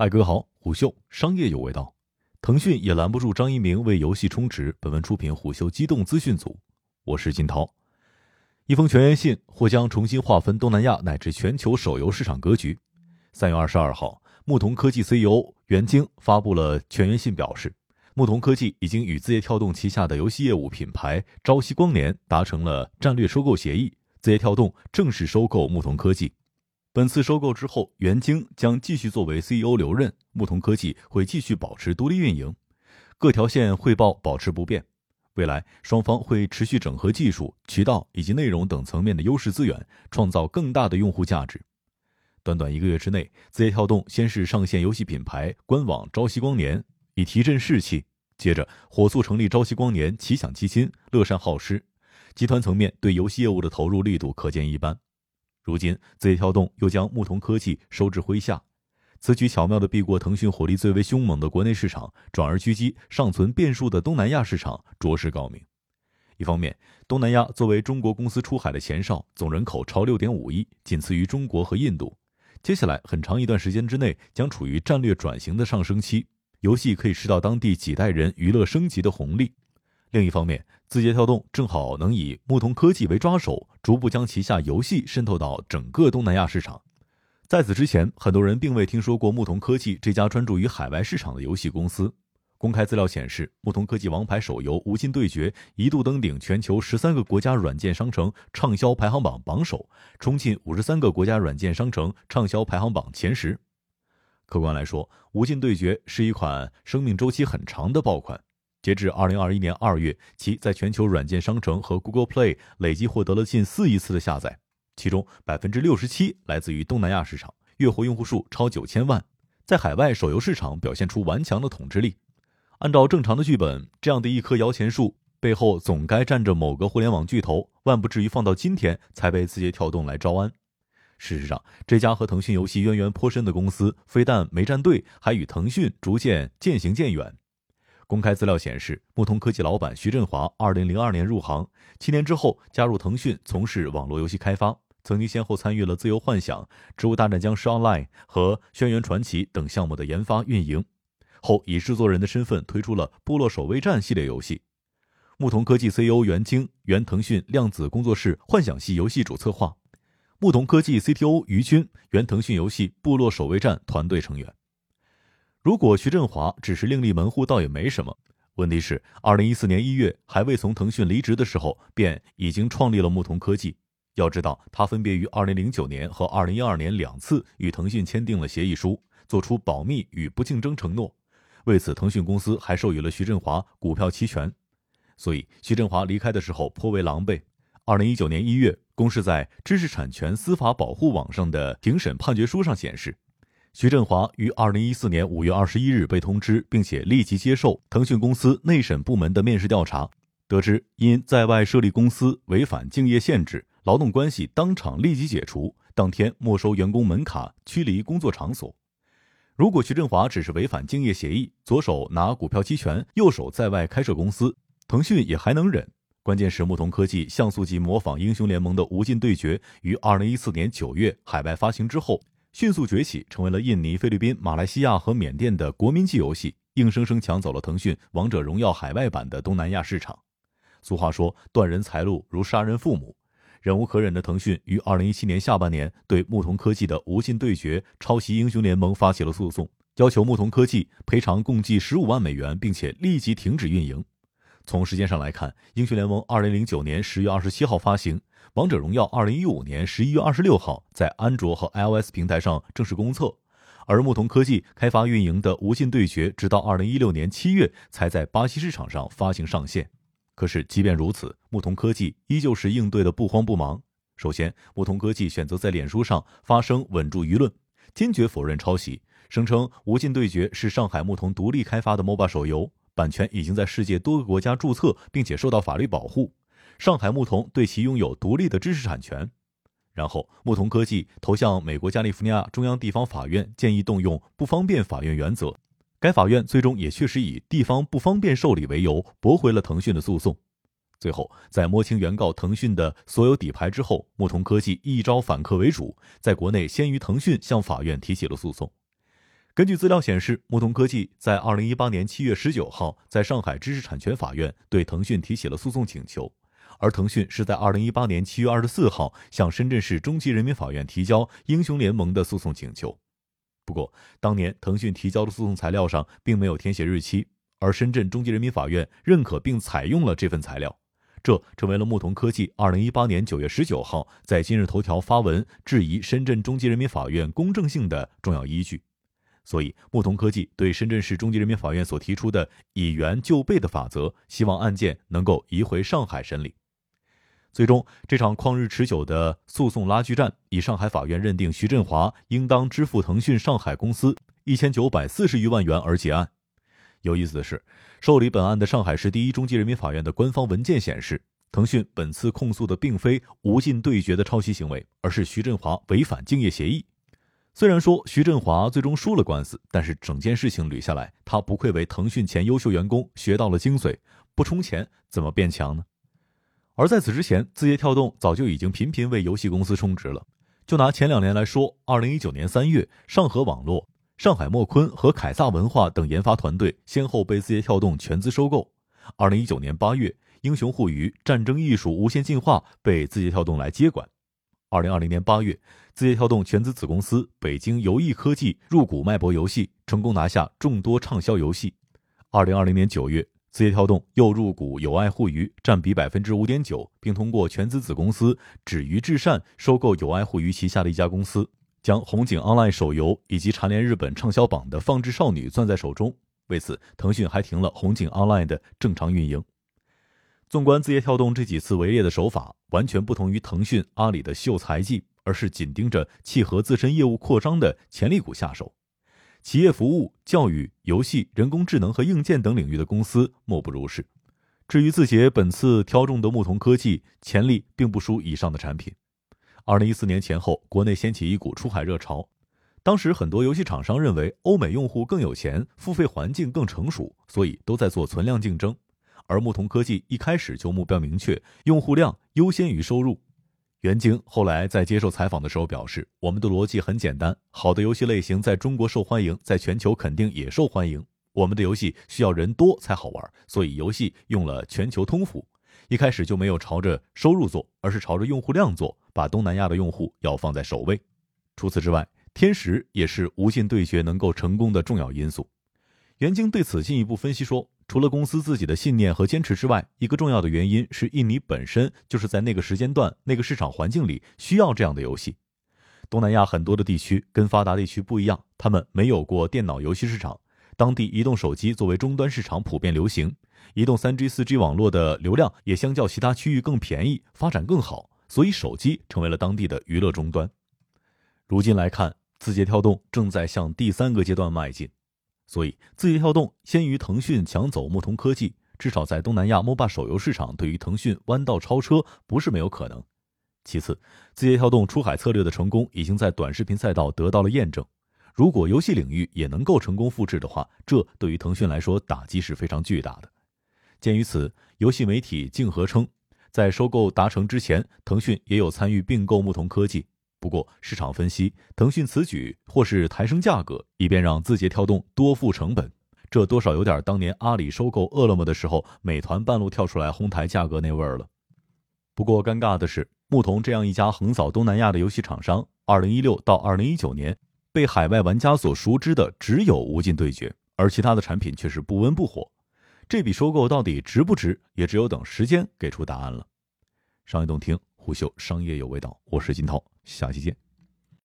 嗨，各位好，虎嗅商业有味道。腾讯也拦不住张一鸣为游戏充值。本文出品虎嗅机动资讯组，我是金涛。一封全员信或将重新划分东南亚乃至全球手游市场格局。三月二十二号，牧童科技 CEO 袁晶发布了全员信，表示牧童科技已经与字节跳动旗下的游戏业务品牌朝夕光年达成了战略收购协议，字节跳动正式收购牧童科技。本次收购之后，袁晶将继续作为 CEO 留任，牧童科技会继续保持独立运营，各条线汇报保持不变。未来双方会持续整合技术、渠道以及内容等层面的优势资源，创造更大的用户价值。短短一个月之内，字节跳动先是上线游戏品牌官网“朝夕光年”以提振士气，接着火速成立“朝夕光年奇享基金”，乐善好施，集团层面对游戏业务的投入力度可见一斑。如今，字节跳动又将牧童科技收至麾下，此举巧妙地避过腾讯火力最为凶猛的国内市场，转而狙击尚存变数的东南亚市场，着实高明。一方面，东南亚作为中国公司出海的前哨，总人口超六点五亿，仅次于中国和印度。接下来很长一段时间之内将处于战略转型的上升期，游戏可以吃到当地几代人娱乐升级的红利。另一方面，字节跳动正好能以牧童科技为抓手，逐步将旗下游戏渗透到整个东南亚市场。在此之前，很多人并未听说过牧童科技这家专注于海外市场的游戏公司。公开资料显示，牧童科技王牌手游《无尽对决》一度登顶全球十三个国家软件商城畅销排行榜榜首，冲进五十三个国家软件商城畅销排行榜前十。客观来说，《无尽对决》是一款生命周期很长的爆款。截至二零二一年二月，其在全球软件商城和 Google Play 累计获得了近四亿次的下载，其中百分之六十七来自于东南亚市场，月活用户数超九千万，在海外手游市场表现出顽强的统治力。按照正常的剧本，这样的一棵摇钱树背后总该站着某个互联网巨头，万不至于放到今天才被字节跳动来招安。事实上，这家和腾讯游戏渊源颇深的公司，非但没站队，还与腾讯逐渐渐行渐远。公开资料显示，牧童科技老板徐振华二零零二年入行，七年之后加入腾讯从事网络游戏开发，曾经先后参与了《自由幻想》《植物大战僵尸 Online》和《轩辕传奇》等项目的研发运营，后以制作人的身份推出了《部落守卫战》系列游戏。牧童科技 CEO 袁晶，原腾讯量子工作室幻想系游戏主策划；牧童科技 CTO 于军，原腾讯游戏《部落守卫战》团队成员。如果徐振华只是另立门户，倒也没什么。问题是，二零一四年一月还未从腾讯离职的时候，便已经创立了牧童科技。要知道，他分别于二零零九年和二零一二年两次与腾讯签订了协议书，做出保密与不竞争承诺。为此，腾讯公司还授予了徐振华股票期权。所以，徐振华离开的时候颇为狼狈。二零一九年一月，公示在知识产权司法保护网上的庭审判决书上显示。徐振华于二零一四年五月二十一日被通知，并且立即接受腾讯公司内审部门的面试调查，得知因在外设立公司违反竞业限制，劳动关系当场立即解除，当天没收员工门卡，驱离工作场所。如果徐振华只是违反竞业协议，左手拿股票期权，右手在外开设公司，腾讯也还能忍。关键是牧童科技像素级模仿英雄联盟的《无尽对决》于二零一四年九月海外发行之后。迅速崛起，成为了印尼、菲律宾、马来西亚和缅甸的国民级游戏，硬生生抢走了腾讯《王者荣耀》海外版的东南亚市场。俗话说，断人财路如杀人父母。忍无可忍的腾讯于二零一七年下半年对牧童科技的《无尽对决》抄袭英雄联盟发起了诉讼，要求牧童科技赔偿共计十五万美元，并且立即停止运营。从时间上来看，英雄联盟二零零九年十月二十七号发行。王者荣耀二零一五年十一月二十六号在安卓和 iOS 平台上正式公测，而牧童科技开发运营的《无尽对决》直到二零一六年七月才在巴西市场上发行上线。可是，即便如此，牧童科技依旧是应对的不慌不忙。首先，牧童科技选择在脸书上发声稳住舆论，坚决否认抄袭，声称《无尽对决》是上海牧童独立开发的 MOBA 手游，版权已经在世界多个国家注册，并且受到法律保护。上海牧童对其拥有独立的知识产权，然后牧童科技投向美国加利福尼亚中央地方法院，建议动用不方便法院原则。该法院最终也确实以地方不方便受理为由，驳回了腾讯的诉讼。最后，在摸清原告腾讯的所有底牌之后，牧童科技一招反客为主，在国内先于腾讯向法院提起了诉讼。根据资料显示，牧童科技在二零一八年七月十九号在上海知识产权法院对腾讯提起了诉讼请求，而腾讯是在二零一八年七月二十四号向深圳市中级人民法院提交英雄联盟的诉讼请求。不过，当年腾讯提交的诉讼材料上并没有填写日期，而深圳中级人民法院认可并采用了这份材料，这成为了牧童科技二零一八年九月十九号在今日头条发文质疑深圳中级人民法院公正性的重要依据。所以，牧童科技对深圳市中级人民法院所提出的以原就备的法则，希望案件能够移回上海审理。最终，这场旷日持久的诉讼拉锯战以上海法院认定徐振华应当支付腾讯上海公司一千九百四十余万元而结案。有意思的是，受理本案的上海市第一中级人民法院的官方文件显示，腾讯本次控诉的并非无尽对决的抄袭行为，而是徐振华违反竞业协议。虽然说徐振华最终输了官司，但是整件事情捋下来，他不愧为腾讯前优秀员工，学到了精髓。不充钱怎么变强呢？而在此之前，字节跳动早就已经频频为游戏公司充值了。就拿前两年来说，二零一九年三月，上合网络、上海墨坤和凯撒文化等研发团队先后被字节跳动全资收购；二零一九年八月，英雄互娱、战争艺术、无限进化被字节跳动来接管。二零二零年八月，字节跳动全资子公司北京游艺科技入股脉搏游戏，成功拿下众多畅销游戏。二零二零年九月，字节跳动又入股友爱互娱，占比百分之五点九，并通过全资子公司止于至善收购友爱互娱旗下的一家公司，将红警 Online 手游以及蝉联日本畅销榜的《放置少女》攥在手中。为此，腾讯还停了红警 Online 的正常运营。纵观字节跳动这几次围猎的手法，完全不同于腾讯、阿里的秀才计，而是紧盯着契合自身业务扩张的潜力股下手。企业服务、教育、游戏、人工智能和硬件等领域的公司莫不如是。至于字节本次挑中的牧童科技，潜力并不输以上的产品。二零一四年前后，国内掀起一股出海热潮，当时很多游戏厂商认为欧美用户更有钱，付费环境更成熟，所以都在做存量竞争。而牧童科技一开始就目标明确，用户量优先于收入。袁晶后来在接受采访的时候表示：“我们的逻辑很简单，好的游戏类型在中国受欢迎，在全球肯定也受欢迎。我们的游戏需要人多才好玩，所以游戏用了全球通服。一开始就没有朝着收入做，而是朝着用户量做，把东南亚的用户要放在首位。除此之外，天时也是无尽对决能够成功的重要因素。”袁晶对此进一步分析说。除了公司自己的信念和坚持之外，一个重要的原因是印尼本身就是在那个时间段、那个市场环境里需要这样的游戏。东南亚很多的地区跟发达地区不一样，他们没有过电脑游戏市场，当地移动手机作为终端市场普遍流行，移动 3G、4G 网络的流量也相较其他区域更便宜，发展更好，所以手机成为了当地的娱乐终端。如今来看，字节跳动正在向第三个阶段迈进。所以，字节跳动先于腾讯抢走牧童科技，至少在东南亚 MOBA 手游市场，对于腾讯弯道超车不是没有可能。其次，字节跳动出海策略的成功已经在短视频赛道得到了验证。如果游戏领域也能够成功复制的话，这对于腾讯来说打击是非常巨大的。鉴于此，游戏媒体竞合称，在收购达成之前，腾讯也有参与并购牧童科技。不过，市场分析，腾讯此举或是抬升价格，以便让字节跳动多付成本，这多少有点当年阿里收购饿了么的时候，美团半路跳出来哄抬价格那味儿了。不过，尴尬的是，牧童这样一家横扫东南亚的游戏厂商，二零一六到二零一九年，被海外玩家所熟知的只有无尽对决，而其他的产品却是不温不火。这笔收购到底值不值，也只有等时间给出答案了。商业洞听，胡秀商业有味道，我是金涛。下期见。